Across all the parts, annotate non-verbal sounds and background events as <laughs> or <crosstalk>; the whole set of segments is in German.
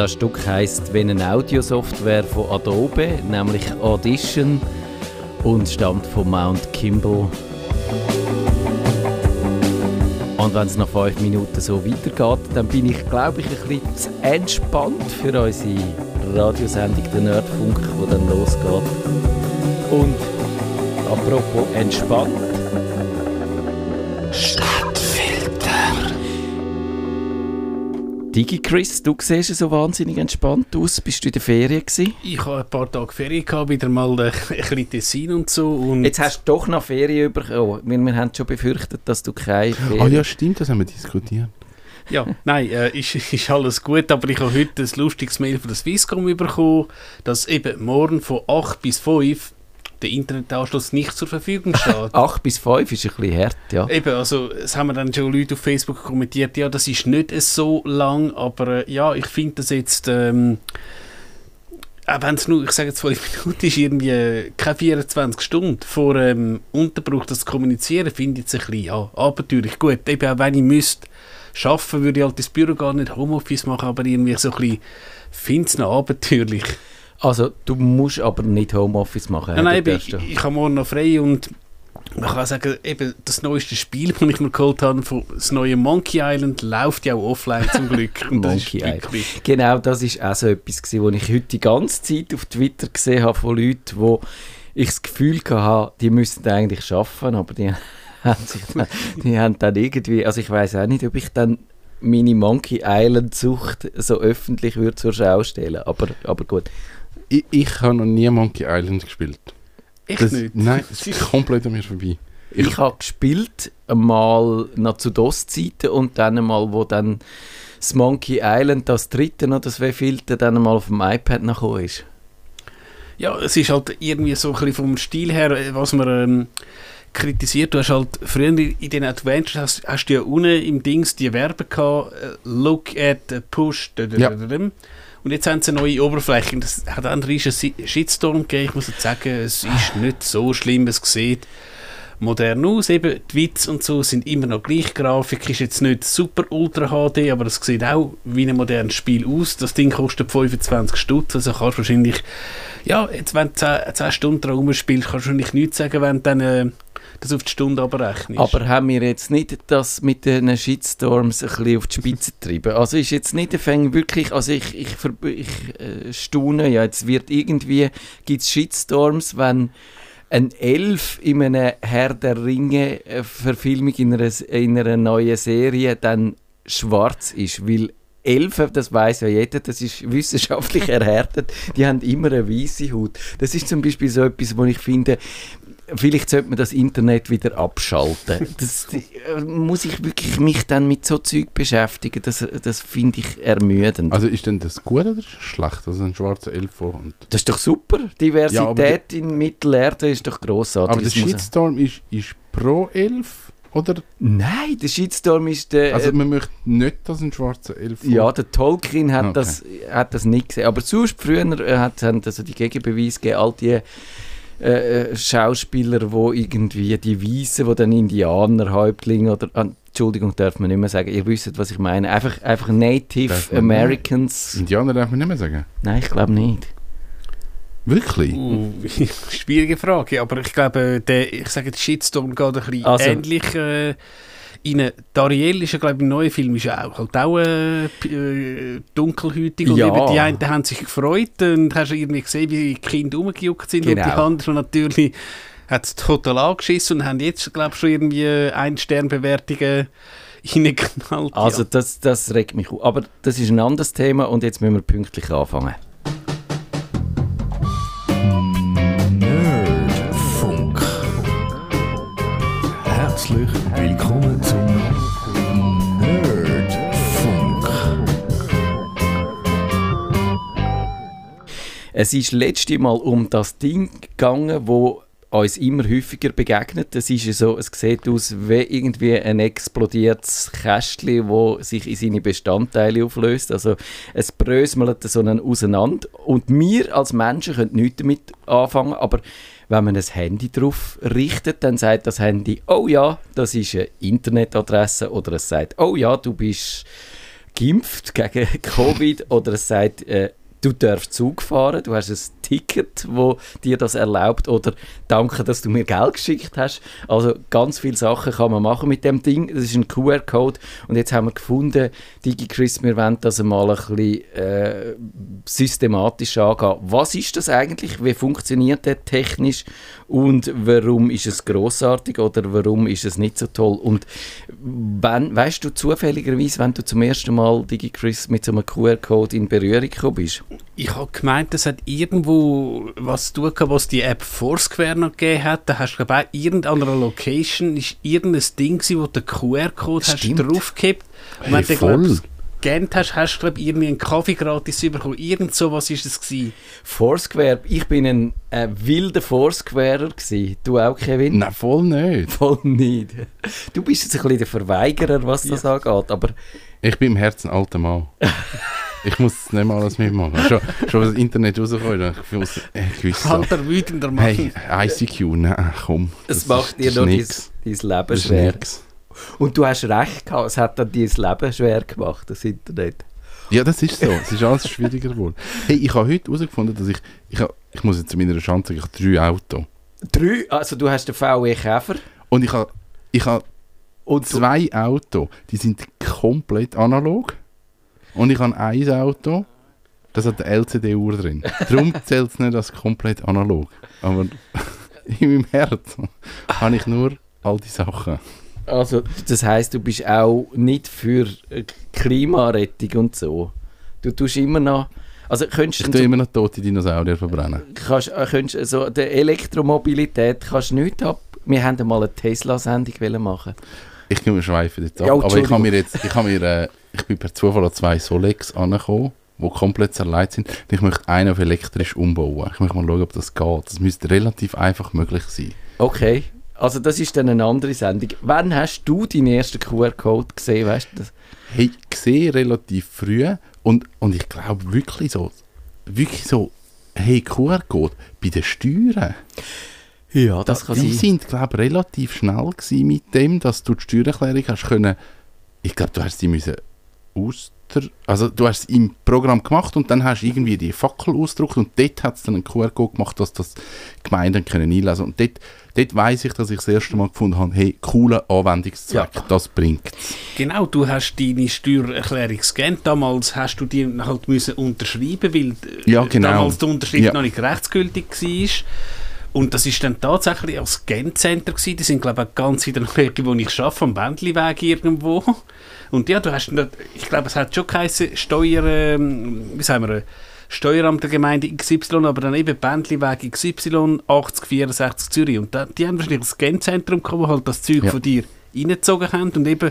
Das Stück heißt «Wenn eine Audiosoftware von Adobe», nämlich Audition und stammt von Mount Kimball. Und wenn es nach fünf Minuten so weitergeht, dann bin ich, glaube ich, ein bisschen entspannt für unsere Radiosendung «Der Nerdfunk», die dann losgeht. Und apropos entspannt. Digi Chris, du siehst so wahnsinnig entspannt aus. Bist du in der Ferien gewesen? Ich habe ein paar Tage Ferien gehabt, wieder mal ein, <laughs> ein bisschen Tessin und so. Und Jetzt hast du doch noch Ferien bekommen, weil wir haben schon befürchtet, dass du keine Ferien... Ah ja, stimmt, das haben wir diskutiert. ja, nein, äh, ist, <laughs> ist alles gut, aber ich habe heute ein lustiges Mail von der Swisscom bekommen, dass eben morgen von 8 bis 5 der Internetanschluss nicht zur Verfügung steht. <laughs> 8 bis 5 ist ein bisschen hart, ja. Eben, also es haben dann schon Leute auf Facebook kommentiert, ja, das ist nicht so lang, aber äh, ja, ich finde das jetzt, ähm, auch wenn es nur, ich sage jetzt 5 <laughs> Minuten ist, irgendwie keine 24 Stunden vor ähm, Unterbruch das zu kommunizieren, finde ich jetzt ein bisschen, ja, abenteuerlich. Gut, eben auch wenn ich müsste schaffen, würde ich halt ins Büro gar nicht Homeoffice machen, aber irgendwie so ein bisschen, finde es noch abenteuerlich. Also du musst aber nicht Homeoffice machen. Nein, nein, eben, ich, ja. ich habe morgen noch frei und man kann sagen, eben das neueste Spiel, das ich mir geholt habe, von das neue Monkey Island, läuft ja auch offline zum Glück. <laughs> Monkey Island. Genau, das ist auch so etwas gewesen, was ich heute die ganze Zeit auf Twitter gesehen habe von Leuten, wo ich das Gefühl hatte, die müssten eigentlich schaffen, aber die <laughs> haben sich dann, die haben dann irgendwie, also ich weiß auch nicht, ob ich dann meine Monkey Island Sucht so öffentlich würde zur Schau stellen, aber, aber gut. Ich, ich habe noch nie Monkey Island gespielt. Echt Das, nicht? Nein, <laughs> das ist komplett an mir vorbei. Ich, habe gespielt, mal noch zu DOS-Zeiten und dann mal, wo dann das Monkey Island, das dritte oder das wievielte, dann mal auf dem iPad nachgekommen ist. Ja, es ist halt irgendwie so ein bisschen vom Stil her, äh, was man ähm, kritisiert. Du hast halt früher in den Adventures hast, hast du ja unten im Dings die Werbe gehabt, äh, Look at, Push, da, da, Ja. da, da, da. Und jetzt haben sie neue Oberfläche. Und Das hat einen riesen Si- Shitstorm gegeben. Ich muss sagen, es ist nicht so schlimm, es sieht modern aus. Eben, die Witze und so sind immer noch gleich. Grafik ist jetzt nicht super Ultra HD, aber es sieht auch wie ein modernes Spiel aus. Das Ding kostet 25 Stutz, also kannst du wahrscheinlich, ja, jetzt wenn du 10, 10 Stunden dran rumspielst, kannst du wahrscheinlich nichts sagen, wenn du dann äh, das auf die Stunde abrechnest. Aber haben wir jetzt nicht das mit den Shitstorms ein bisschen auf die Spitze getrieben? Also ist jetzt nicht der Fang wirklich, also ich, ich, ich äh, staune ja, jetzt wird irgendwie, gibt es Shitstorms, wenn ein Elf in einer Herr der Ringe äh, Verfilmung in einer, in einer neuen Serie dann schwarz ist, weil Elfen, das weiß ja jeder, das ist wissenschaftlich <laughs> erhärtet, die haben immer eine weiße Haut. Das ist zum Beispiel so etwas, wo ich finde, vielleicht sollte man das Internet wieder abschalten. <laughs> Das äh, muss ich wirklich mich dann mit so Zeug beschäftigen. Das, das finde ich ermüdend. Also ist denn das gut oder schlecht, dass ein schwarzer Elf vorkommt? das ist doch super. Ja, Diversität in Mittelerde ist doch grossartig. Aber der Shitstorm ist, ist pro Elf? Oder? Nein, der Shitstorm ist der. Also äh, man möchte nicht, dass ein schwarzer Elf ja, der Tolkien hat, Okay. das, hat das nicht gesehen. Aber sonst früher äh, hat haben also die Gegenbeweise gegeben, all die äh, äh, Schauspieler, wo irgendwie die Weißen, wo dann Indianer, Häuptlinge oder ah, Entschuldigung, darf man nicht mehr sagen. Ihr wisst, was ich meine. Einfach, einfach Native? Americans. Indianer darf man nicht mehr sagen. Nein, ich glaube nicht. Wirklich? Uh, <laughs> schwierige Frage, aber ich glaube, der, ich sage, der Shitstorm geht ein bisschen Also- ähnlich äh, rein. Dariel ist ja, glaube ich, im neuen Film ist ja auch, halt auch äh, äh, dunkelhäutig und Ja. eben die einen haben sich gefreut und hast irgendwie gesehen, wie die Kinder rumgejuckt sind und die Genau. anderen natürlich hat es total angeschissen und haben jetzt, glaube ich, schon irgendwie ein Sternbewertungen reingeknallt. Also ja. das, das regt mich auf. Aber das ist ein anderes Thema und jetzt müssen wir pünktlich anfangen. Es ist letzte Mal um das Ding gegangen, wo uns immer häufiger begegnet. Das ist so, es sieht aus wie irgendwie ein explodiertes Kästchen, wo sich in seine Bestandteile auflöst. Also es bröselt so einen auseinander. Und wir als Menschen können nichts damit anfangen, aber wenn man ein Handy drauf richtet, dann sagt das Handy, oh ja, das ist eine Internetadresse oder es sagt, oh ja, du bist geimpft gegen <laughs> Covid oder es sagt, äh, du darfst Zug fahren, du hast ein Ticket, wo dir das erlaubt oder danke, dass du mir Geld geschickt hast. Also ganz viele Sachen kann man machen mit dem Ding. Das ist ein QR-Code und jetzt haben wir gefunden, DigiChris, wir wollen das mal ein bisschen äh, systematisch angehen. Was ist das eigentlich? Wie funktioniert der technisch und warum ist es großartig oder warum ist es nicht so toll? Und wenn, weißt du zufälligerweise, wenn du zum ersten Mal DigiChris mit so einem QR-Code in Berührung gekommen bist? Ich habe gemeint, es hat irgendwo was zu tun was die App Foursquare noch gegeben hat. Da hast du, glaube ich, auch irgendeiner Location ist irgendein Ding gewesen, wo den QR-Code hast draufgekippt. Und Hey, wenn du, voll. glaub, gescannt hast, hast du, glaube ich, irgendwie einen Kaffee gratis bekommen. Irgend so was ist es gewesen. Foursquare, ich bin ein äh, wilder Foursquarer gsi. Du auch, Kevin? Nein, voll nicht. <laughs> Voll nicht. Du bist jetzt ein bisschen der Verweigerer, was das angeht, aber Ich bin im Herzen ein alter Mann. <laughs> ich muss nicht mal alles mitmachen. Schon, schon was das Internet rauskommt, ich muss ich gewisse Sachen. Alter, wütender Mann. Hey, ICQ, nein, komm. es das macht dir ist dein, dein Das Leben ist schwer. nix. Und du hast recht gehabt, es hat dann dein Leben schwer gemacht, das Internet. Ja, das ist so. Es ist alles schwieriger geworden. Hey, ich habe heute herausgefunden, dass ich, ich, habe, ich muss jetzt zu meiner Chance sagen, ich habe drei Autos. Drei, also du hast den VW Käfer Und ich habe, ich habe und zwei Autos, die sind komplett analog. Und ich habe ein Auto, das hat eine LCD-Uhr drin. Darum <laughs> zählt es nicht als komplett analog. Aber <laughs> in meinem Herz habe ich nur all die Sachen. also das heißt, du bist auch nicht für äh, Klimarettung und so. Du tust immer noch, also könntest Ich du tue so, immer noch tote Dinosaurier verbrennen. kannst, äh, könntest, so der Elektromobilität kannst du nicht ab. Wir haben mal eine Tesla-Sendung machen. Ich kann mir schweifen jetzt ab. Ja, aber ich habe mir jetzt, ich habe mir, äh, ich bin per Zufall an zwei Solex angekommen, die komplett zerlegt sind. Und ich möchte einen auf elektrisch umbauen. Ich möchte mal schauen, ob das geht. Das müsste relativ einfach möglich sein. Okay, also das ist dann eine andere Sendung. Wann hast du deinen ersten QR-Code gesehen, weißt du das? Hey, sehe relativ früh und, und ich glaube wirklich so, wirklich so, hey, QR-Code bei den Steuern. Ja, das kann die sein. sind, glaube ich, relativ schnell gewesen mit dem, dass du die Steuererklärung hast können. Ich glaube, du hast sie müssen aus der, also du hast es im Programm gemacht und dann hast du irgendwie die Fackel ausgedruckt und dort hat es dann einen QR-Code gemacht, dass das Gemeinden können einlesen und dort, dort weiss ich, dass ich das erste Mal gefunden habe, hey, cooler Anwendungszweck, Ja. das bringt Genau, du hast deine Steuererklärung gescannt. Damals hast du die halt müssen unterschreiben, weil äh, Ja, genau. damals die Unterschrift Ja. noch nicht rechtsgültig war. Und das ist dann tatsächlich als Scan-Center gewesen. Die sind, glaube ich, auch ganz in der Nähe, wo ich arbeite, am Bändliweg irgendwo. Und ja, du hast, ich glaube, es hat schon geheißen, Steuer, ähm, wie sagen wir, Steueramt der Gemeinde XY, aber dann eben Bändliweg XY 8064 Zürich. Und da, die haben wahrscheinlich ein Scan-Zentrum gehabt, wo halt das Zeug Ja. von dir reingezogen haben und eben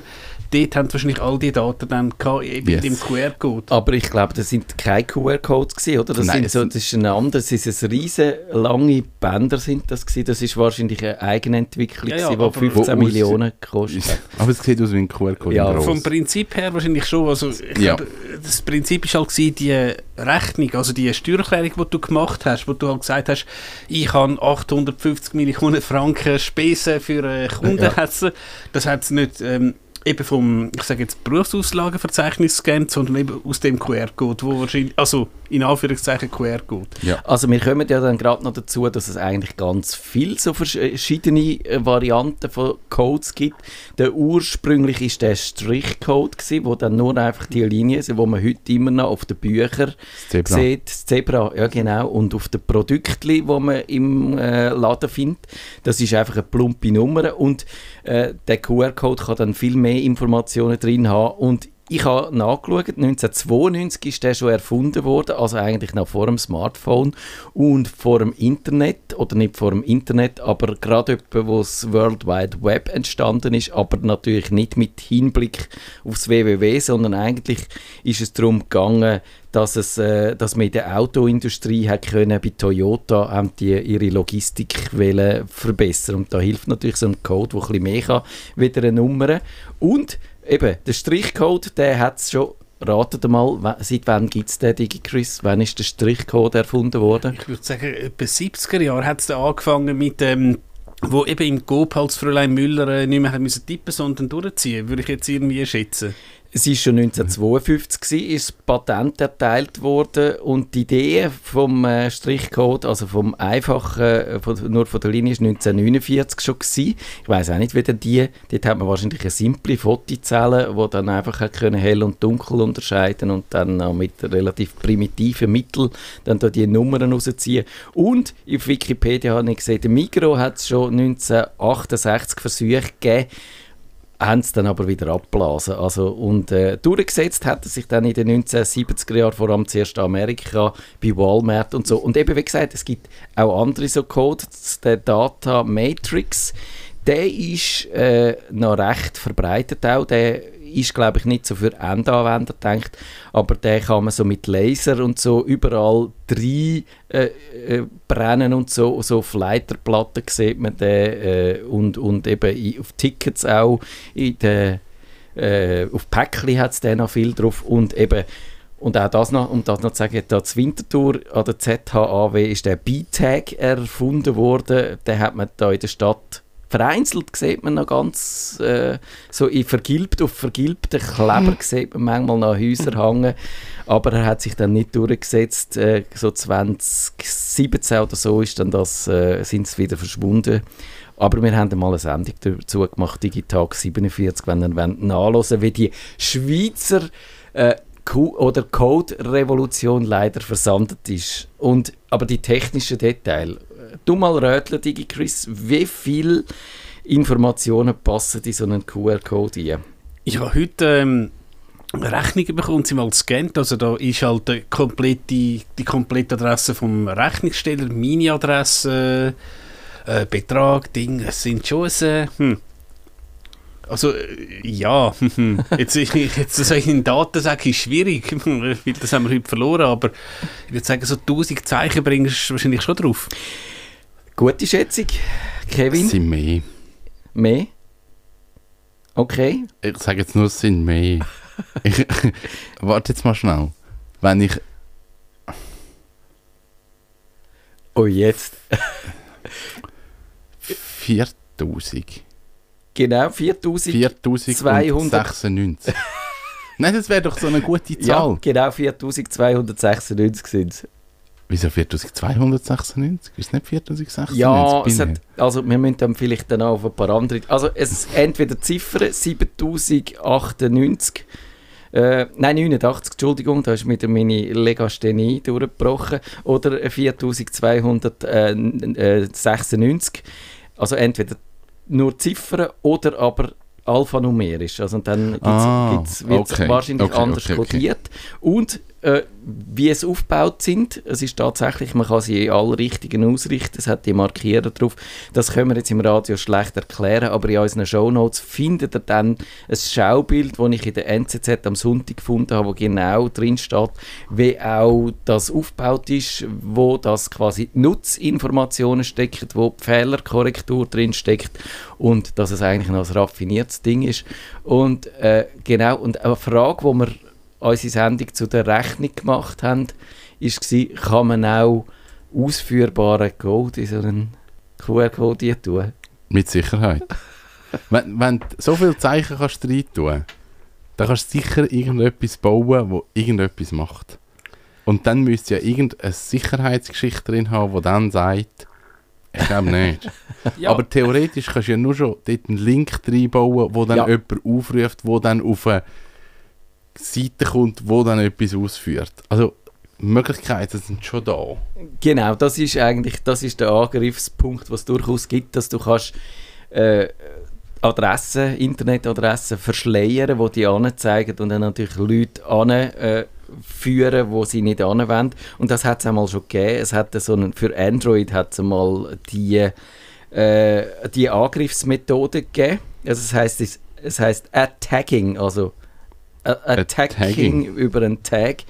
dort haben sie wahrscheinlich all die Daten dann eben Yes. in dem QR-Code. Aber ich glaube, das sind keine QR-Codes gewesen, oder? Das, Nein, sind das so, das ist ein anderes, das ist ein riesen lange Bänder sind das gewesen. Das ist wahrscheinlich eine Eigenentwicklung Ja, ja, gewesen, die aber- 15 Wo- Millionen gekostet hat. Aber es sieht aus wie ein QR-Code Ja. Vom Prinzip her wahrscheinlich schon. Also ich Ja. glaube, das Prinzip ist halt gewesen, die Rechnung, also die Steuererklärung, die du gemacht hast, wo du halt gesagt hast, ich habe 850 Millionen Franken Spesen für äh, Kunden Ja. hetzen. Das hat es nicht ähm, eben vom, ich sage jetzt Berufsauslagenverzeichnis gescannt, sondern eben aus dem QR-Code, wo wahrscheinlich, also in Anführungszeichen QR-Code. Also wir kommen ja dann gerade noch dazu, dass es eigentlich ganz viele so verschiedene äh, Varianten von Codes gibt. Der ursprünglich ist der Strichcode gewesen, wo dann nur einfach die Linien sind, wo man heute immer noch auf den Büchern Zebra. sieht. Das Zebra, ja genau. Und auf den Produkten, die man im äh, Laden findet, das ist einfach eine plumpe Nummer und äh, der QR-Code kann dann viel mehr Informationen drin haben und ich habe nachgeschaut, 1992 ist der schon erfunden worden, also eigentlich noch vor dem Smartphone und vor dem Internet, oder nicht vor dem Internet, aber gerade etwa, wo das World Wide Web entstanden ist, aber natürlich nicht mit Hinblick aufs WWW, sondern eigentlich ist es darum gegangen, dass, es, äh, dass man in der Autoindustrie hat können, bei Toyota haben die ihre Logistik verbessern und da hilft natürlich so ein Code, der ein bisschen mehr kann, wieder eine Nummer. Und eben, der Strichcode, der hat es schon, ratet mal, seit wann gibt es den DigiChris? Wann ist der Strichcode erfunden worden? Ich würde sagen, etwa 70er Jahre hat es angefangen mit ähm, wo eben im als Fräulein Müller äh, nicht mehr hat müssen tippen, sondern durchziehen, würde ich jetzt irgendwie schätzen. Es ist schon 1952 gewesen, ist das Patent erteilt worden und die Idee vom äh, Strichcode, also vom einfachen, äh, von, nur von der Linie, ist 1949 schon gewesen. Ich weiß auch nicht, wie denn die, dort hat man wahrscheinlich eine simple Fotozelle, die dann einfach können hell und dunkel unterscheiden und dann auch mit relativ primitiven Mitteln dann da die Nummern rausziehen. Und auf Wikipedia habe ich gesehen, der Migro hat es schon 1968 Versuche gegeben, haben es dann aber wieder abblasen. Also, und äh, durchgesetzt hat er sich dann in den 1970er Jahren, vor allem zuerst in Amerika, bei Walmart und so. Und eben, wie gesagt, es gibt auch andere so Codes, der Data Matrix, der ist äh, noch recht verbreitet auch, der ist, glaube ich, nicht so für Endanwender gedacht, aber den kann man so mit Laser und so überall rein äh, äh, brennen und so, so auf Leiterplatten sieht man den äh, und, und eben auf Tickets auch, in den, äh, auf Päckchen hat es den noch viel drauf und eben und auch das noch, um das noch zu sagen, da zu Winterthur an der ZHAW ist der B-Tag erfunden worden. Den hat man da in der Stadt vereinzelt, sieht man noch ganz äh, so in vergilbt, auf vergilbten Kleber sieht man manchmal noch Häuser <laughs> hängen. Aber er hat sich dann nicht durchgesetzt. Äh, so 2017 oder so ist dann das, äh, sind sie wieder verschwunden. Aber wir haben mal eine Sendung dazu gemacht, Digitag 47, wenn ihr wollt nachhören wie die Schweizer äh, oder Code-Revolution leider versandet ist. Und, aber die technischen Details, du mal röteln, DigiChris, wie viele Informationen passen in so einen QR-Code ein? Ich habe heute ähm, Rechnung bekommen, sie mal gescannt. Also da ist halt die komplette, die komplette Adresse vom Rechnungssteller, meine Adresse, äh, Betrag, Ding, es sind schon äh, hm. Also, äh, ja, <laughs> jetzt, jetzt so in Daten sagen, ist schwierig, <laughs> weil das haben wir heute verloren, aber ich würde sagen, so 1000 Zeichen bringst du wahrscheinlich schon drauf. Gute Schätzung, Es Kevin? sind mehr. Mehr? Okay. Ich sage jetzt nur, es sind mehr. <laughs> ich, warte jetzt mal schnell. Wenn ich. Oh, jetzt. <laughs> 4000. Genau, 4000. 4096. <laughs> Nein, das wäre doch so eine gute Ja, Zahl. genau, 4296 sind es. Wieso 4296? Ist es nicht 4096? Ja, hat, also wir müssen dann vielleicht dann auch auf ein paar andere. Also es entweder Ziffern 7098, äh, nein 89, Entschuldigung, da ist wieder meine Legasthenie durchgebrochen, oder 4296. Also entweder nur Ziffern oder aber alphanumerisch. Also dann Ah, wird es okay, wahrscheinlich okay, anders okay. kodiert. Und äh, wie es aufgebaut sind, es ist tatsächlich, man kann sie in alle Richtungen ausrichten, es hat die Markierer drauf. Das können wir jetzt im Radio schlecht erklären, aber in unseren Shownotes findet ihr dann ein Schaubild, das ich in der NZZ am Sonntag gefunden habe, wo genau drin steht, wie auch das aufgebaut ist, wo das quasi Nutzinformationen stecken, wo die Fehlerkorrektur drin steckt und dass es eigentlich noch ein raffiniertes Ding ist. Und äh, genau, und eine Frage, die wir unsere Sendung zu der Rechnung gemacht haben, war, kann man auch ausführbaren Code in so einen QR-Code tun? Mit Sicherheit. <laughs> wenn, wenn du so viele Zeichen kannst rein tun, dann kannst du sicher irgendetwas bauen, wo irgendetwas macht. Und dann müsste ja irgendeine Sicherheitsgeschichte drin haben, die dann sagt, ich glaube nicht. <laughs> Ja. Aber theoretisch kannst du ja nur schon dort einen Link reinbauen, wo dann Ja. jemand aufruft, wo dann auf eine Seite kommt, wo dann etwas ausführt. Also Möglichkeiten sind schon da. Genau, das ist eigentlich das ist der Angriffspunkt, was durchaus gibt, dass du kannst äh, Adressen, Internetadressen verschleiern, wo die anzeigen und dann natürlich Leute an äh, wo sie nicht anwenden. Und das hat es einmal schon gegeben. Es hat so einen, für Android hat es einmal die, äh, die Angriffsmethode gegeben. Also es heißt es, es heißt Attacking, also äh, Attacking Attacking. über einen Tag.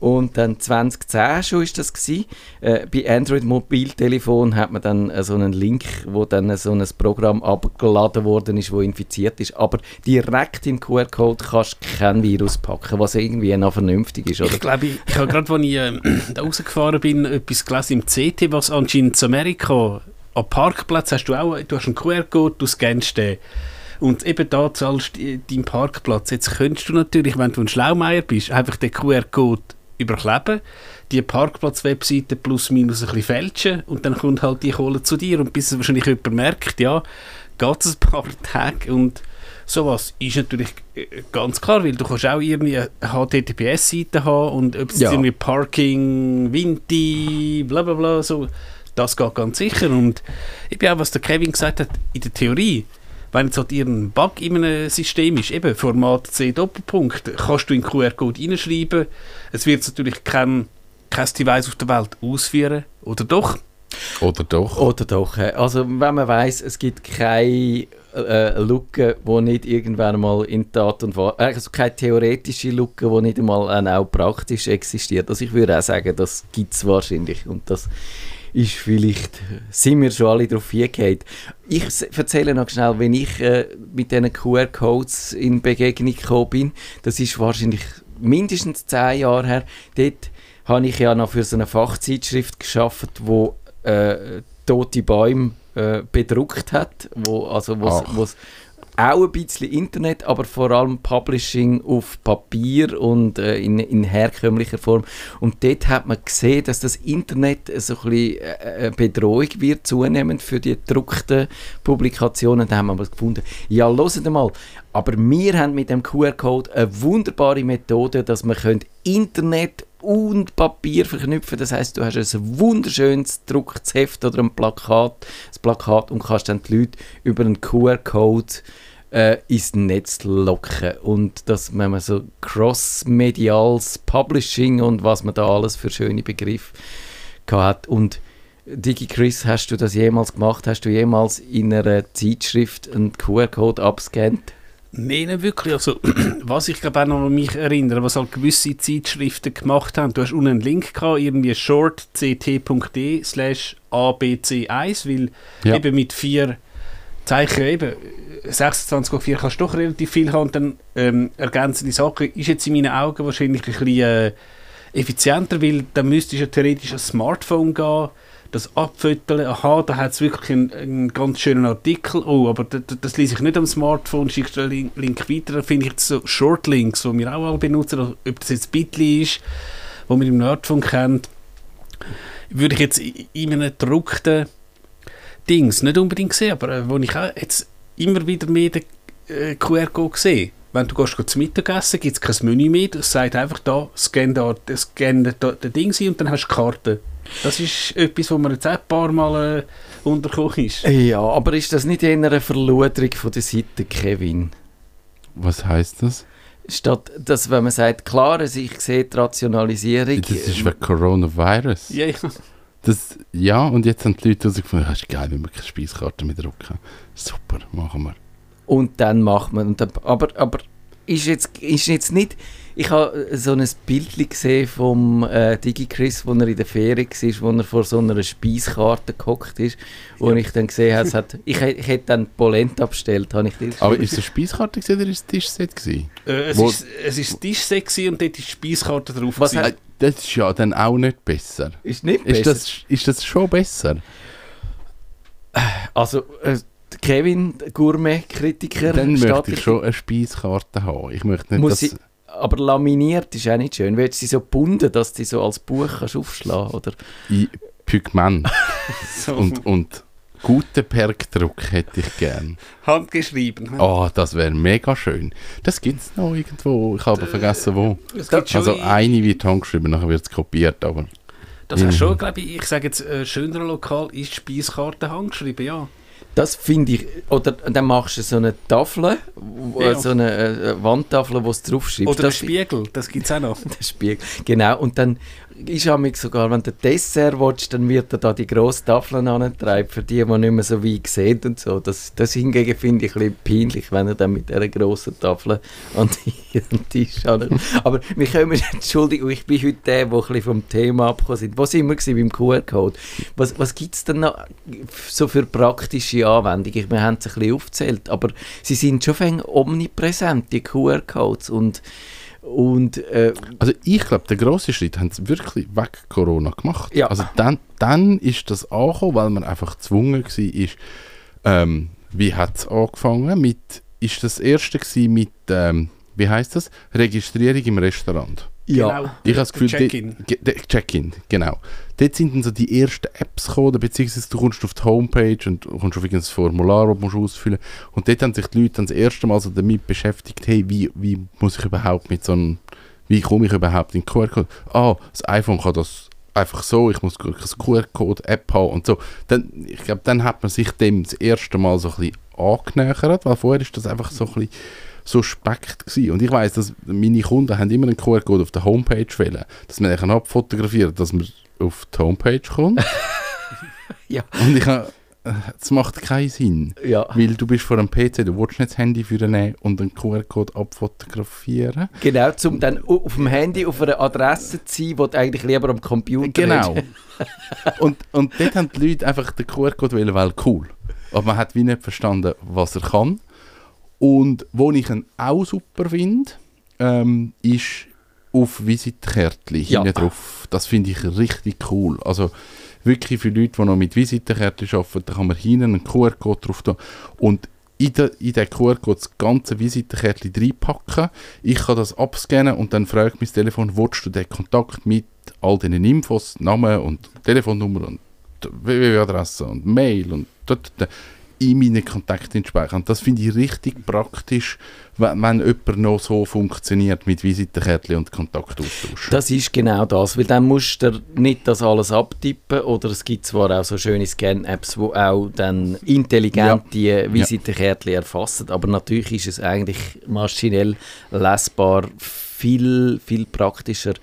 Und dann 2010 schon ist das gewesen. Äh, bei Android Mobiltelefon hat man dann äh, so einen Link, wo dann äh, so ein Programm abgeladen worden ist, wo infiziert ist. Aber direkt in QR-Code kannst du kein Virus packen, was irgendwie noch vernünftig ist, oder? Ich glaube, ich, ich habe gerade, als ich ähm, <clears throat> da rausgefahren bin, etwas gelesen im CT, was anscheinend zu Amerika am Parkplatz hast du auch, du hast einen QR-Code, du scannst den Und eben da zahlst du deinen Parkplatz. Jetzt könntest du natürlich, wenn du ein Schlaumeier bist, einfach den QR-Code überkleben, die Parkplatz-Webseite plus minus ein bisschen fälschen und dann kommt halt die Kohle zu dir und bis es wahrscheinlich jemand merkt, ja, geht es ein paar <laughs> Tage und sowas ist natürlich äh, ganz klar, weil du kannst auch irgendwie eine HTTPS-Seite haben und ob es Ja. irgendwie Parking, Vinti, bla bla bla, so, das geht ganz sicher und ich bin auch, was der Kevin gesagt hat, in der Theorie, wenn jetzt halt irgendein Bug in einem System ist, eben Format C Doppelpunkt, kannst du in den QR-Code reinschreiben, es wird natürlich kein, kein Device auf der Welt ausführen, oder doch? Oder doch? Oder doch. äh, Also wenn man weiß, es gibt keine äh, Lücke, wo nicht irgendwann mal in Tat und Wahrheit, also keine theoretische Lücke, die nicht einmal äh, auch praktisch existiert. Also ich würde auch sagen, das gibt es wahrscheinlich und das ist vielleicht, sind wir schon alle darauf hingehauen. Ich erzähle noch schnell, wenn ich äh, mit diesen QR-Codes in Begegnung gekommen bin, das ist wahrscheinlich mindestens zehn Jahre her, dort habe ich ja noch für so eine Fachzeitschrift geschafft, wo äh, tote Bäume äh, bedruckt hat, wo also wo's auch ein bisschen Internet, aber vor allem Publishing auf Papier und äh, in, in herkömmlicher Form. Und dort hat man gesehen, dass das Internet so ein bisschen äh, Bedrohung wird, zunehmend für die gedruckten Publikationen. Da haben wir gefunden, ja, hört mal, aber wir haben mit dem QR-Code eine wunderbare Methode, dass man Internet und Papier verknüpfen. Das heißt, du hast ein wunderschönes gedrucktes Heft oder ein Plakat, das Plakat und kannst dann die Leute über einen QR-Code äh, ins Netz locken. Und dass wenn man so cross-mediales Publishing und was man da alles für schöne Begriffe gehabt hat. Und Digi Chris, hast du das jemals gemacht? Hast du jemals in einer Zeitschrift einen QR-Code abscannt? Nein, nicht wirklich. Also, <clears throat> was ich glaube auch noch an mich erinnere, was halt gewisse Zeitschriften gemacht haben, du hast unten einen Link gehabt, irgendwie shortct.de slash abc1, weil Ja. eben mit vier Zeichen, eben 26,4 kannst du doch relativ viel haben und dann ähm, ergänzende Sachen. Ist jetzt in meinen Augen wahrscheinlich ein bisschen äh, effizienter, weil dann müsstest du ja theoretisch ein Smartphone gehen, das abfütteln, aha, da hat es wirklich einen, einen ganz schönen Artikel, oh, aber das, das lese ich nicht am Smartphone, schickst du den Link, Link weiter, dann finde ich jetzt so Shortlinks, die wir auch alle benutzen, ob das jetzt Bitly ist, wo man im Nerdfunk kennt, würde ich jetzt in einem gedruckten Dings nicht unbedingt sehen, aber äh, wo ich auch jetzt immer wieder mehr den äh, QR-Code sehe, wenn du gehst, gehst zum Mittagessen, gibt es kein Menü mehr, es sagt einfach da, scan da, scan da den Ding ein und dann hast du die Karte. Das ist etwas, wo mir jetzt auch ein paar Mal äh, untergekommen ist. Ja, aber ist das nicht eher eine Verluderung von der Seite, Kevin? Was heißt das? Statt, dass wenn man sagt, klar, also ich sehe die Rationalisierung. Das ist wegen Coronavirus. Ja, ja. Das, ja, und jetzt haben die Leute herausgefunden, das ist geil, wenn wir keine Speiskarte mehr drucken. Super, machen wir. Und dann macht man. Und dann, aber, aber ist jetzt, ist jetzt nicht. Ich habe so ein Bild gesehen vom äh, DigiChris, wo er in der Ferie war, wo er vor so einer Speiskarte gehockt ist. Wo Ja. ich dann gesehen habe, es hat, ich, ich hätte dann Polenta bestellt. Habe ich dir Aber ist es eine Speiskarte gewesen, oder ist es ein Tischset gewesen? Äh, es, Wo- ist, es ist Tischset gewesen und dort ist die Speiskarte drauf. Was hat- Äh, das ist ja dann auch nicht besser. ist nicht Ist besser. das, ist das schon besser? Also, äh, Kevin, Gourmet-Kritiker, Dann möchte ich schon eine Speiskarte haben. Ich möchte nicht, Muss dass... sie, aber laminiert ist auch nicht schön. Willst du sie so bunden, dass du sie so als Buch kannst aufschlagen oder? in Pigment <laughs> so und, und guten Pergdruck hätte ich gern. handgeschrieben. Oh, das wäre mega schön. Das gibt es noch irgendwo. Ich habe aber vergessen, wo. Es gibt schon Also in- eine wird handgeschrieben, nachher wird es kopiert, aber... Das hast Mhm. schon, glaube ich, ich sage jetzt, äh, schöner Lokal ist die Speiskarte handgeschrieben, ja. Das finde ich. Oder dann machst du so eine Tafel, Ja. so eine äh, Wandtafel, wo es draufschreibst. Oder der das, Spiegel, das gibt es auch noch. <laughs> der Spiegel. Genau. Und dann ist amig sogar, wenn du Dessert willst, dann wird er da die grosse Tafel antreiben, für die, die nicht mehr so weit sehen und so. Das, das hingegen finde ich ein peinlich, wenn er dann mit dieser grossen Tafel an den <laughs> Tisch an. Aber wir können, Entschuldigung, ich bin heute der, der ein vom Thema abgekommen sind. Wo sind wir gewesen beim QR-Code? Was, was gibt es denn noch so für praktische Anwendungen? Wir haben es ein bisschen aufgezählt, aber sie sind schon omnipräsent, die QR-Codes. Und, und äh, Also ich glaube, der grosse Schritt haben sie wirklich weg Corona gemacht. Ja. Also dann, dann ist das angekommen, weil man einfach gezwungen war, ähm, wie hat es angefangen? Mit ist das erste gewesen mit, ähm, wie heißt das? Registrierung im Restaurant. Ja. Genau, Ich habe das Gefühl, Check-in. Check-in, genau. Dort sind dann so die ersten Apps gekommen, beziehungsweise du kommst auf die Homepage und du kommst auf irgendein Formular, das du ausfüllen musst. Und dort haben sich die Leute dann das erste Mal so damit beschäftigt, hey, wie, wie muss ich überhaupt mit so einem, wie komme ich überhaupt in den QR-Code? Ah, das iPhone kann das einfach so, ich muss eine QR-Code-App haben und so. Dann, ich glaube, dann hat man sich dem das erste Mal so ein bisschen angenähert, weil vorher ist das einfach so ein bisschen suspekt gewesen. Und ich weiß, dass meine Kunden haben immer einen QR-Code auf der Homepage wählen, dass man den abfotografieren kann, dass man auf die Homepage kommt. <laughs> Ja. Und ich habe, das macht keinen Sinn. Ja, Weil du bist vor einem PC, du willst nicht das Handy für nehmen und einen QR-Code abfotografieren. genau, um dann au- auf dem Handy auf einer Adresse zu sein, wo du eigentlich lieber am Computer Genau. <laughs> und, und dort haben die Leute einfach den QR-Code wählen, weil cool. Aber man hat wie nicht verstanden, was er kann. Und wo ich ihn auch super finde, ähm, ist auf Visitenkärtchen Ja. hinten drauf. Das finde ich richtig cool. Also wirklich für Leute, die noch mit Visitenkärtchen arbeiten, da kann man hinten einen QR-Code drauf tun. Und in den, in den QR-Code das ganze Visitenkärtchen reinpacken. Ich kann das abscannen und dann fragt mein Telefon, willst du den Kontakt mit all diesen Infos, Namen und Telefonnummer und www-Adresse und Mail und dort, in meine Kontakte speichern. Das finde ich richtig praktisch, wenn, wenn jemand noch so funktioniert mit Visitenkärtchen und Kontaktaustausch. Das ist genau das, weil dann musst du nicht das alles abtippen oder es gibt zwar auch so schöne Scan-Apps, wo auch dann intelligent die Visitenkärtchen erfassen, aber natürlich ist es eigentlich maschinell lesbar viel, viel praktischer.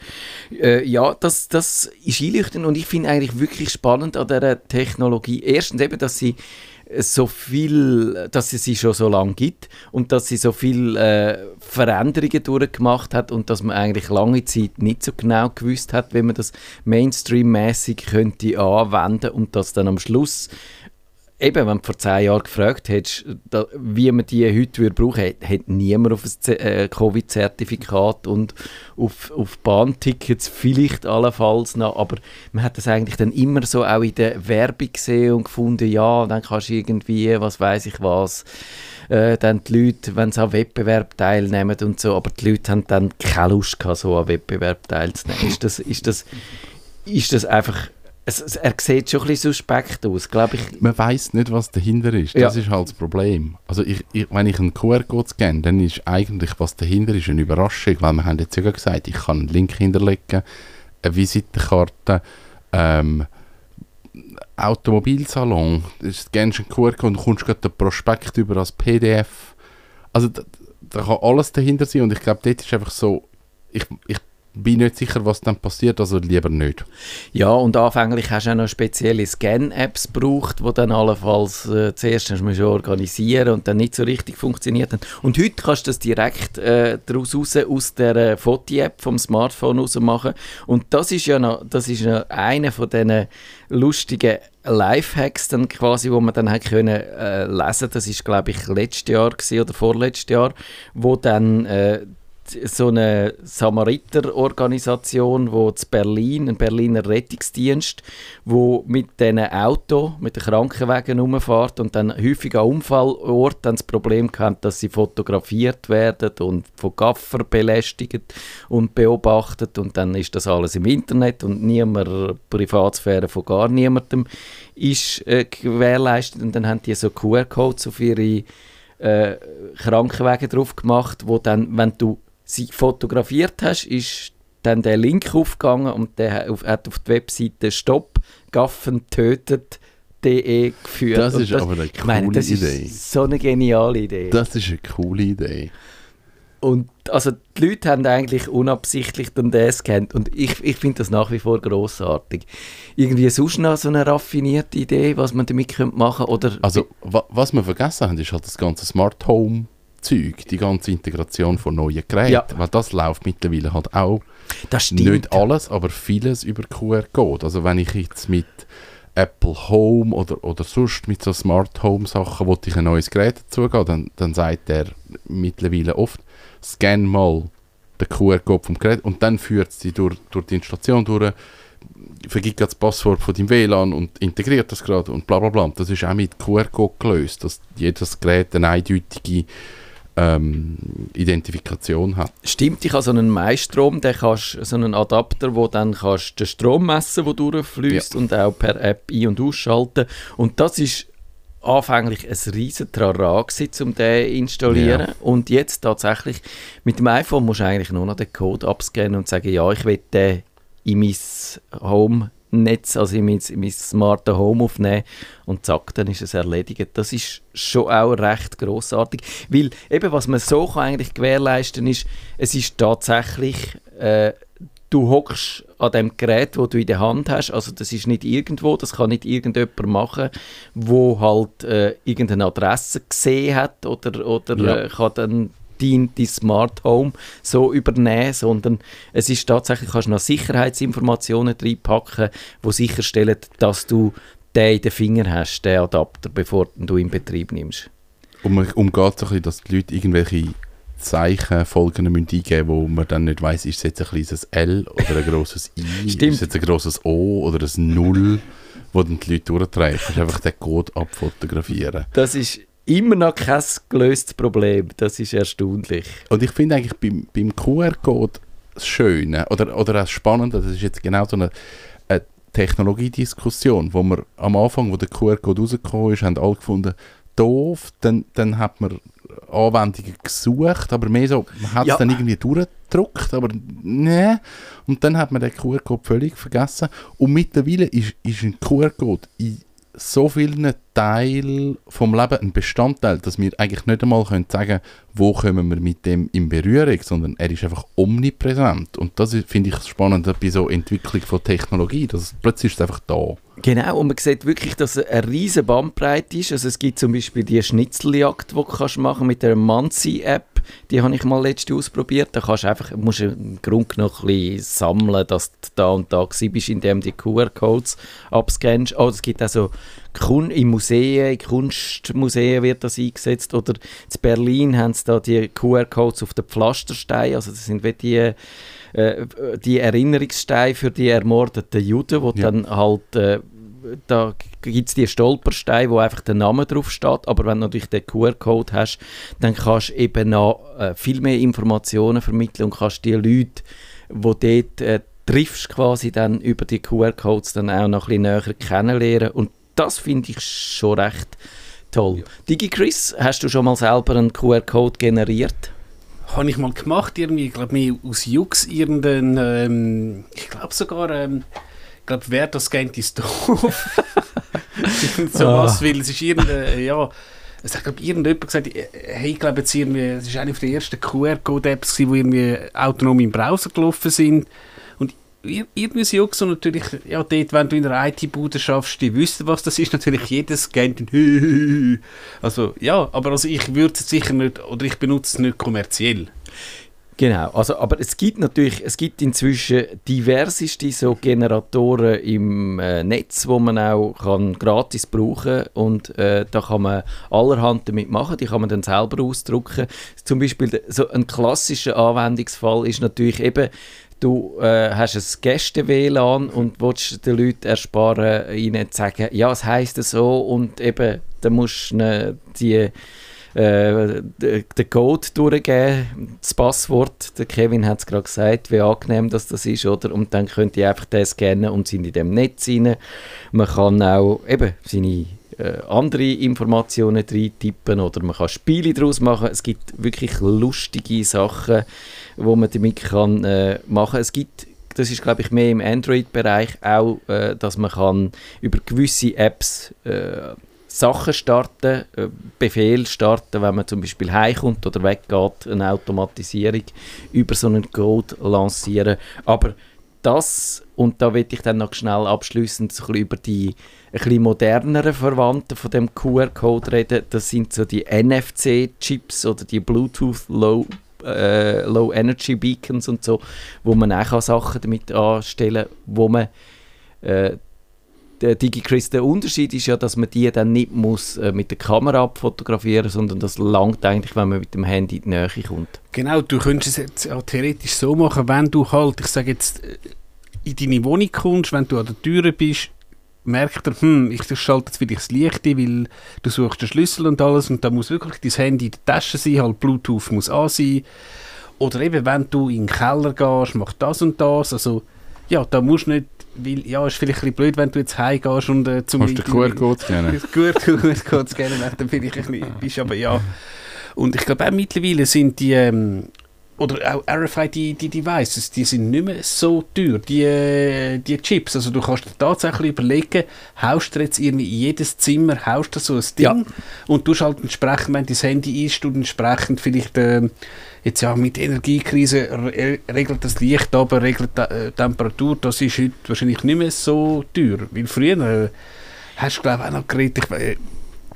Äh, ja, das, das ist einleuchtend und ich finde eigentlich wirklich spannend an dieser Technologie. Erstens eben, dass sie so viel, dass es sie schon so lange gibt und dass sie so viele äh, Veränderungen durchgemacht hat und dass man eigentlich lange Zeit nicht so genau gewusst hat, wie man das Mainstream-mäßig könnte anwenden und dass dann am Schluss Eben, wenn du vor zehn Jahren gefragt hättest, wie man die heute würde brauchen würde, hätte niemand auf ein äh, Covid-Zertifikat und auf, auf Bahntickets vielleicht allenfalls noch, aber man hat das eigentlich dann immer so auch in der Werbung gesehen und gefunden, ja, dann kannst du irgendwie, was weiß ich was, äh, dann die Leute, wenn sie an Wettbewerb teilnehmen und so, aber die Leute haben dann keine Lust gehabt, so an Wettbewerb teilzunehmen. ist, das, ist, das, ist das einfach, es, es, er sieht schon ein bisschen suspekt aus, glaube ich. man weiß nicht, was dahinter ist. Das Ja. ist halt das Problem. Also ich, ich, wenn ich einen QR-Code scanne, dann ist eigentlich, was dahinter ist, eine Überraschung, weil wir haben jetzt ja gerade gesagt, ich kann einen Link hinterlegen, eine Visitenkarte, ähm, Automobilsalon, du scannst einen QR-Code und kommst gerade den Prospekt über als PDF. Also da, da kann alles dahinter sein und ich glaube, dort ist einfach so, ich, ich bin nicht sicher, was dann passiert, also lieber nicht. Ja, und anfänglich hast du auch noch spezielle Scan-Apps gebraucht, die dann allenfalls äh, zuerst hast du organisieren und dann nicht so richtig funktioniert haben. Und heute kannst du das direkt äh, daraus raus, aus der äh, Foto-App vom Smartphone raus machen. Und das ist ja noch, das ist noch einer von diesen lustigen Lifehacks dann quasi, wo man dann hat können äh, lesen. Das ist glaube ich letztes Jahr oder vorletztes Jahr, wo dann äh, so eine Samariter-Organisation, wo zu Berlin, ein Berliner Rettungsdienst, wo mit diesen Auto, mit den Krankenwagen rumfährt und dann häufig an Unfallort dann das Problem hat, dass sie fotografiert werden und von Gaffer belästigt und beobachtet und dann ist das alles im Internet und niemand, Privatsphäre von gar niemandem ist äh, gewährleistet und dann haben die so QR-Codes auf ihre äh, Krankenwagen drauf gemacht, wo dann, wenn du sie fotografiert hast, ist dann der Link aufgegangen und der hat auf die Webseite Stopp Gaffen tötet geführt. Das ist aber eine ich meine, coole das Idee. ist so eine geniale Idee. Das ist eine coole Idee. Und also die Leute haben eigentlich unabsichtlich dann das gescannt und ich, ich finde das nach wie vor großartig. Irgendwie sonst noch so eine raffinierte Idee, was man damit könnte machen oder Also, wa was wir vergessen haben, ist halt das ganze Smart Home Zeug, die ganze Integration von neuen Geräten. Ja. Weil das läuft mittlerweile halt auch nicht alles, aber vieles über QR-Code. Also wenn ich jetzt mit Apple Home oder, oder sonst mit so Smart Home Sachen, wo ich ein neues Gerät dazugeben, dann, dann sagt er mittlerweile oft, scan mal den QR-Code vom Gerät und dann führt sie durch, durch die Installation durch, vergibt das Passwort von deinem WLAN und integriert das gerade und bla bla bla. Das ist auch mit QR-Code gelöst, dass jedes Gerät eine eindeutige ähm, Identifikation hat. Stimmt, ich habe so einen Maistrom, der kannst, so einen Adapter, wo dann kannst den Strom messen, der durchfließt und auch per App ein- und ausschalten. Und das ist anfänglich ein riesen Trara gewesen, um den zu installieren. Ja. Und jetzt tatsächlich, mit dem iPhone musst du eigentlich nur noch den Code abscannen und sagen, ja, ich will den in mein Home-Netz, also in mein, in mein smarte Home aufnehmen. Und zack, dann ist es erledigt. Das ist schon auch recht großartig, weil eben, was man so kann eigentlich gewährleisten ist, es ist tatsächlich, äh, du hockst an dem Gerät, wo du in der Hand hast, also das ist nicht irgendwo, das kann nicht irgendjemand machen, wo halt äh, irgendeine Adresse gesehen hat oder, oder Ja. äh, kann dann dein, Smart Home so übernehmen, sondern es ist tatsächlich, kannst du noch Sicherheitsinformationen reinpacken, die sicherstellen, dass du den in den Finger hast, den Adapter, bevor du ihn in Betrieb nimmst. Und man umgeht so ein bisschen, dass die Leute irgendwelche Zeichen, Folgen müssen eingeben wo man dann nicht weiss, ist es jetzt ein kleines L oder ein grosses I, <laughs> Stimmt. ist es jetzt ein grosses O oder ein Null, wo dann die Leute durchtreiben. Du musst einfach den Code abfotografieren. Das ist immer noch kein gelöstes Problem, das ist erstaunlich. Und ich finde eigentlich beim, beim QR-Code das Schöne oder, oder das Spannende, das ist jetzt genau so eine, eine Technologiediskussion, wo wir am Anfang, wo der QR-Code rausgekommen ist, haben alle gefunden, doof, dann, dann hat man Anwendungen gesucht, aber mehr so, man hat es Ja. dann irgendwie durchgedruckt, aber ne und dann hat man den QR-Code völlig vergessen und mittlerweile ist, ist ein QR-Code in so vielen Teilen vom Leben ein Bestandteil, dass wir eigentlich nicht einmal können sagen wo kommen wir mit dem in Berührung, sondern er ist einfach omnipräsent. Und das finde ich das Spannende bei so Entwicklung von Technologie, dass plötzlich ist es einfach da. Genau, und man sieht wirklich, dass es eine riesige Bandbreite ist. Also es gibt zum Beispiel die Schnitzeljagd, die du kannst machen mit der Manzi-App. Die habe ich mal letzte ausprobiert. Da kannst du einfach, musst im Grunde noch ein bisschen sammeln, dass du da und da bist, indem du die QR-Codes abscannst. Oh, es gibt also Kun in Museen, in Kunstmuseen wird das eingesetzt. Oder in Berlin haben sie da die QR-Codes auf den Pflastersteinen. Also das sind wie die äh, die Erinnerungssteine für die ermordeten Juden, wo Ja. dann halt äh, da gibt es die Stolpersteine, wo einfach der Name drauf steht, aber wenn du natürlich den QR-Code hast, dann kannst du eben noch äh, viel mehr Informationen vermitteln und kannst die Leute, die dort äh, triffst, quasi dann über die QR-Codes dann auch noch ein bisschen näher kennenlernen und das finde ich schon recht toll. DigiChris, hast du schon mal selber einen QR-Code generiert? Habe ich mal gemacht, irgendwie, ich glaube, mir aus Jux irgendein, ähm, ich glaube sogar, ähm, glaube, wer das kennt, ist doof. So Ah. was, weil es ist irgendein, ja, es hat, glaube irgendjemand gesagt, äh, hey, ich glaube jetzt irgendwie, es ist eine der ersten QR-Code-Apps die irgendwie autonom im Browser gelaufen sind. Und ir- irgendwie ist Jux und natürlich, ja, dort, wenn du in der IT-Bude schaffst, die wissen, was das ist, natürlich jedes kennt <laughs> Also, ja, aber also ich würde es sicher nicht, oder ich benutze es nicht kommerziell. Genau, also, aber es gibt natürlich, es gibt inzwischen diverseste so Generatoren im äh, Netz, wo man auch kann gratis brauchen und äh, da kann man allerhand damit machen, die kann man dann selber ausdrucken. Zum Beispiel so ein klassischer Anwendungsfall ist natürlich eben, du äh, hast ein Gäste-WLAN und willst den Leuten ersparen, ihnen zu sagen, ja, es heisst so und eben, dann musst du ihnen die äh, den Code durchgeben, das Passwort. Der Kevin hat es gerade gesagt, wie angenehm das, das ist, oder? Und dann könnt ihr einfach den scannen und sind in dem Netz rein. Man kann auch eben seine äh, andere Informationen reintippen oder man kann Spiele daraus machen. Es gibt wirklich lustige Sachen, wo man damit kann äh, machen. Es gibt das ist, glaube ich, mehr im Android-Bereich auch, äh, dass man kann über gewisse Apps äh, Sachen starten, äh, Befehl starten, wenn man zum Beispiel heimkommt oder weggeht, eine Automatisierung über so einen Code lancieren. Aber das, und da will ich dann noch schnell abschließend so über die ein moderneren Verwandten von dem QR-Code reden, das sind so die NFC-Chips oder die Bluetooth Low äh, Low Energy Beacons und so, wo man auch kann Sachen damit anstellen, wo man äh, der DigiChris, der Unterschied ist ja, dass man die dann nicht muss, äh, mit der Kamera abfotografieren sondern das langt eigentlich, wenn man mit dem Handy in die Nähe kommt. Genau, du könntest es jetzt ja theoretisch so machen, wenn du halt, ich sage jetzt, äh, in deine Wohnung kommst, wenn du an der Tür bist, merkt er, hm, ich schalte jetzt vielleicht das Licht ein, weil du suchst den Schlüssel und alles und da muss wirklich dein Handy in der Tasche sein, halt Bluetooth muss an sein. Oder eben, wenn du in den Keller gehst, mach das und das. Also, ja, da musst du nicht, weil, ja, ist vielleicht ein bisschen blöd, wenn du jetzt heimgehst und äh, zum... Musst du den QR-Code scannen? Gut, gerne, dann bin ich ein bisschen, bist aber ja. Und ich glaube auch mittlerweile sind die, ähm, oder auch RFID, die, die Devices, die sind nicht mehr so teuer, die, äh, die Chips. Also du kannst dir tatsächlich überlegen, haust du jetzt irgendwie in jedes Zimmer, haust du so ein Ding Ja. und du halt entsprechend, wenn dein Handy ist, du entsprechend vielleicht ähm, jetzt ja mit Energiekrise re regelt das Licht aber regelt die äh, Temperatur, das ist heute wahrscheinlich nicht mehr so teuer, weil früher äh, hast du glaube auch noch geredet, ich, äh,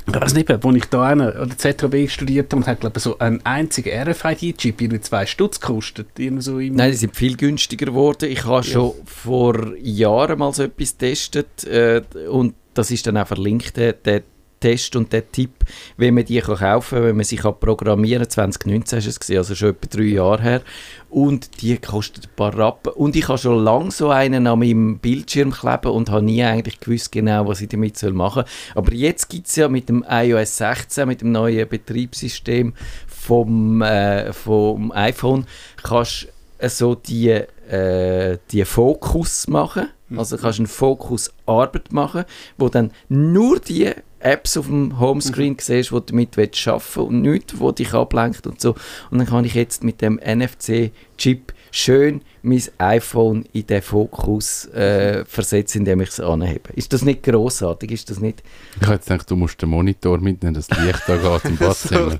ich weiß nicht, mehr, wo ich da eine, oder ZHB studiert habe, hat glaube so ein einziger RFID-Chip irgendwie zwei Stutz gekostet. So Nein, die sind viel günstiger geworden. Ich habe schon vor Jahren mal so etwas getestet äh, und das ist dann auch verlinkt, der, der Test und der Tipp, wie man die kann kaufen kann, wenn man sie kann programmieren kann. 2019 war es, gewesen, also schon etwa drei Jahre her. Und die kostet ein paar Rappen. Und ich habe schon lange so einen an meinem Bildschirm kleben und habe nie eigentlich gewusst genau, was ich damit soll machen soll. Aber jetzt gibt es ja mit dem iOS 16, mit dem neuen Betriebssystem vom, äh, vom iPhone, kannst du so die, äh, die Fokus machen. Also kannst du einen Fokus Arbeit machen, wo dann nur die Apps auf dem Homescreen siehst, die du damit willst arbeiten und nichts, wo dich ablenkt und so. Und dann kann ich jetzt mit dem NFC-Chip schön mein iPhone in den Fokus äh, versetzen, indem ich es anhebe. Ist das nicht großartig? Ist das nicht... Ich habe jetzt gedacht, du musst den Monitor mitnehmen, das Licht da geht im <laughs> Badzimmer.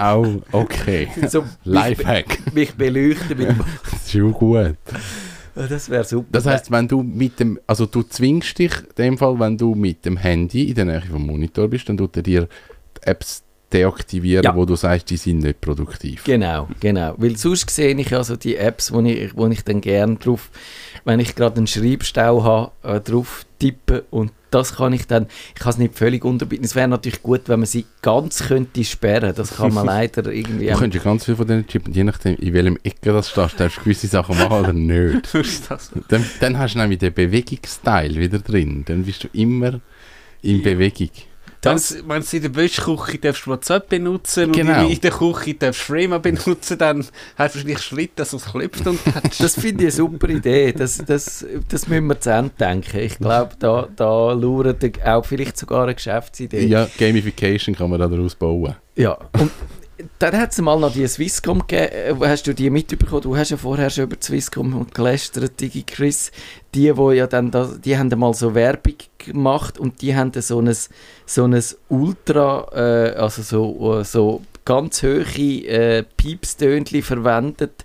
Auch okay. So Lifehack. mich beleuchten mit... <laughs> Das ist auch gut. Das wäre super. Das heisst, wenn du mit dem, also du zwingst dich in dem Fall, wenn du mit dem Handy in der Nähe vom Monitor bist, dann tut er dir die Apps deaktivieren, Ja. wo du sagst, die sind nicht produktiv. Genau, genau. Weil sonst sehe ich also die Apps, wo ich, wo ich dann gerne drauf, wenn ich gerade einen Schreibstau habe, äh, drauf tippe und das kann ich dann, ich kann es nicht völlig unterbieten. Es wäre natürlich gut, wenn man sie ganz könnte sperren. Das kann man <laughs> leider irgendwie... Du könntest ganz viel von diesen Chips, je nachdem, in welchem Ecke das stehst, darfst du <laughs> gewisse Sachen machen oder nicht. <laughs> das. Dann, dann hast du nämlich den Bewegungsteil wieder drin. Dann bist du immer in Bewegung. Das, wenn du in der Wäschküche darfst du WhatsApp benutzen Genau. und in der Küche darfst du Frame benutzen, dann hast du wahrscheinlich Schritt, dass es klopft und. <laughs> Das finde ich eine super Idee. Das, das, das müssen wir zu Ende denken. Ich glaube, da, da lauert auch vielleicht sogar eine Geschäftsidee. Ja, Gamification kann man da daraus bauen. Ja, und dann hat es mal noch die Swisscom gegeben. Äh, Hast du die mitbekommen? Du hast ja vorher schon über die Swisscom gelästert, Digi Chris. Die, wo ja dann da, die haben mal so Werbung gemacht und die haben so ein, so ein Ultra, äh, also so, äh, so ganz hohe äh, Piepstönchen verwendet,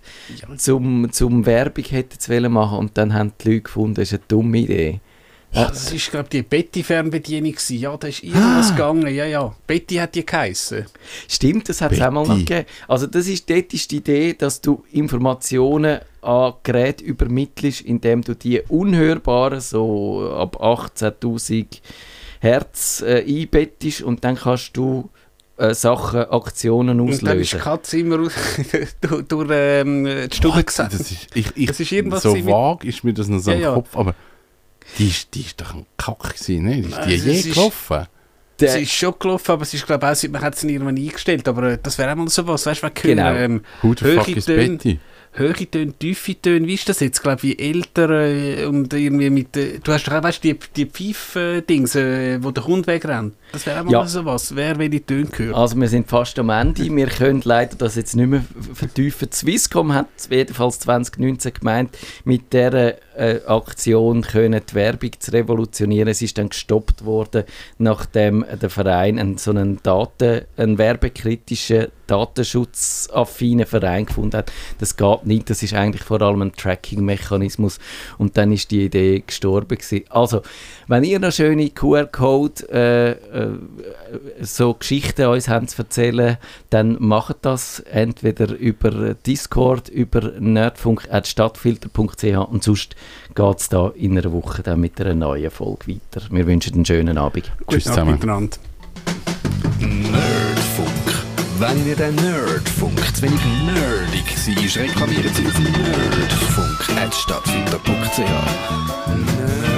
zum, zum Werbung hätten zu machen und dann haben die Leute gefunden, das ist eine dumme Idee. Das war, glaube ich, die Betty-Fernbedienung. Ja, da ist irgendwas gegangen. Ja, ja. Betty hat die geheissen. Stimmt, das hat es auch mal gegeben. Also das ist, dort ist die Idee, dass du Informationen an Geräte übermittelst, indem du die unhörbaren, so ab 18'000 Hertz äh, einbettest und dann kannst du äh, Sachen, Aktionen Und dann ist die auslösen. Katze immer aus, <laughs> durch, durch ähm, die Stube gesetzt. Das ist, ich, ich, Das ist irgendwas so gewesen mit- vag ist mir das noch so Ja, im ja. Kopf, aber die ist, die ist doch ein Kack gewesen, ne? Ist die Also, je gelaufen? Es ist schon gelaufen, aber es ist, glaube ich, auch, man hat es irgendwann eingestellt. Aber äh, das wäre auch mal so was. Weißt du, wenn Genau. ähm, Who the fuck is. Betty? Hohe Töne, tiefe Töne, wie ist das jetzt? glaube wie ältere und irgendwie mit, äh, du hast doch auch, weißt die, die Pfeif-Dings, äh, wo der Hund wegrennt. Das wäre auch mal Ja. so was. Wer welche Töne gehört. Also wir sind fast am Ende. Wir können leider das jetzt nicht mehr vertiefen. Swisscom hat jedenfalls 2019 gemeint, mit dieser äh, Aktion können die Werbung zu revolutionieren. Es ist dann gestoppt worden, nachdem der Verein einen, so einen Daten, einen werbekritischen, datenschutzaffinen Verein gefunden hat. Das geht nicht. Das ist eigentlich vor allem ein Tracking-Mechanismus. Und dann ist die Idee gestorben gewesen. Also, wenn ihr noch schöne QR-Code äh, äh, so Geschichten uns haben zu erzählen, dann macht das entweder über Discord, über nerdfunk.stadtfilter.ch und sonst geht es da in einer Woche dann mit einer neuen Folge weiter. Wir wünschen einen schönen Abend. Tschüss Guten Abend zusammen. miteinander. Nerdfunk. Wenn Ihnen der Nerdfunk zu wenig nerdig war, reklamieren Sie auf nerdfunk.stadtfilter.ch. Nerd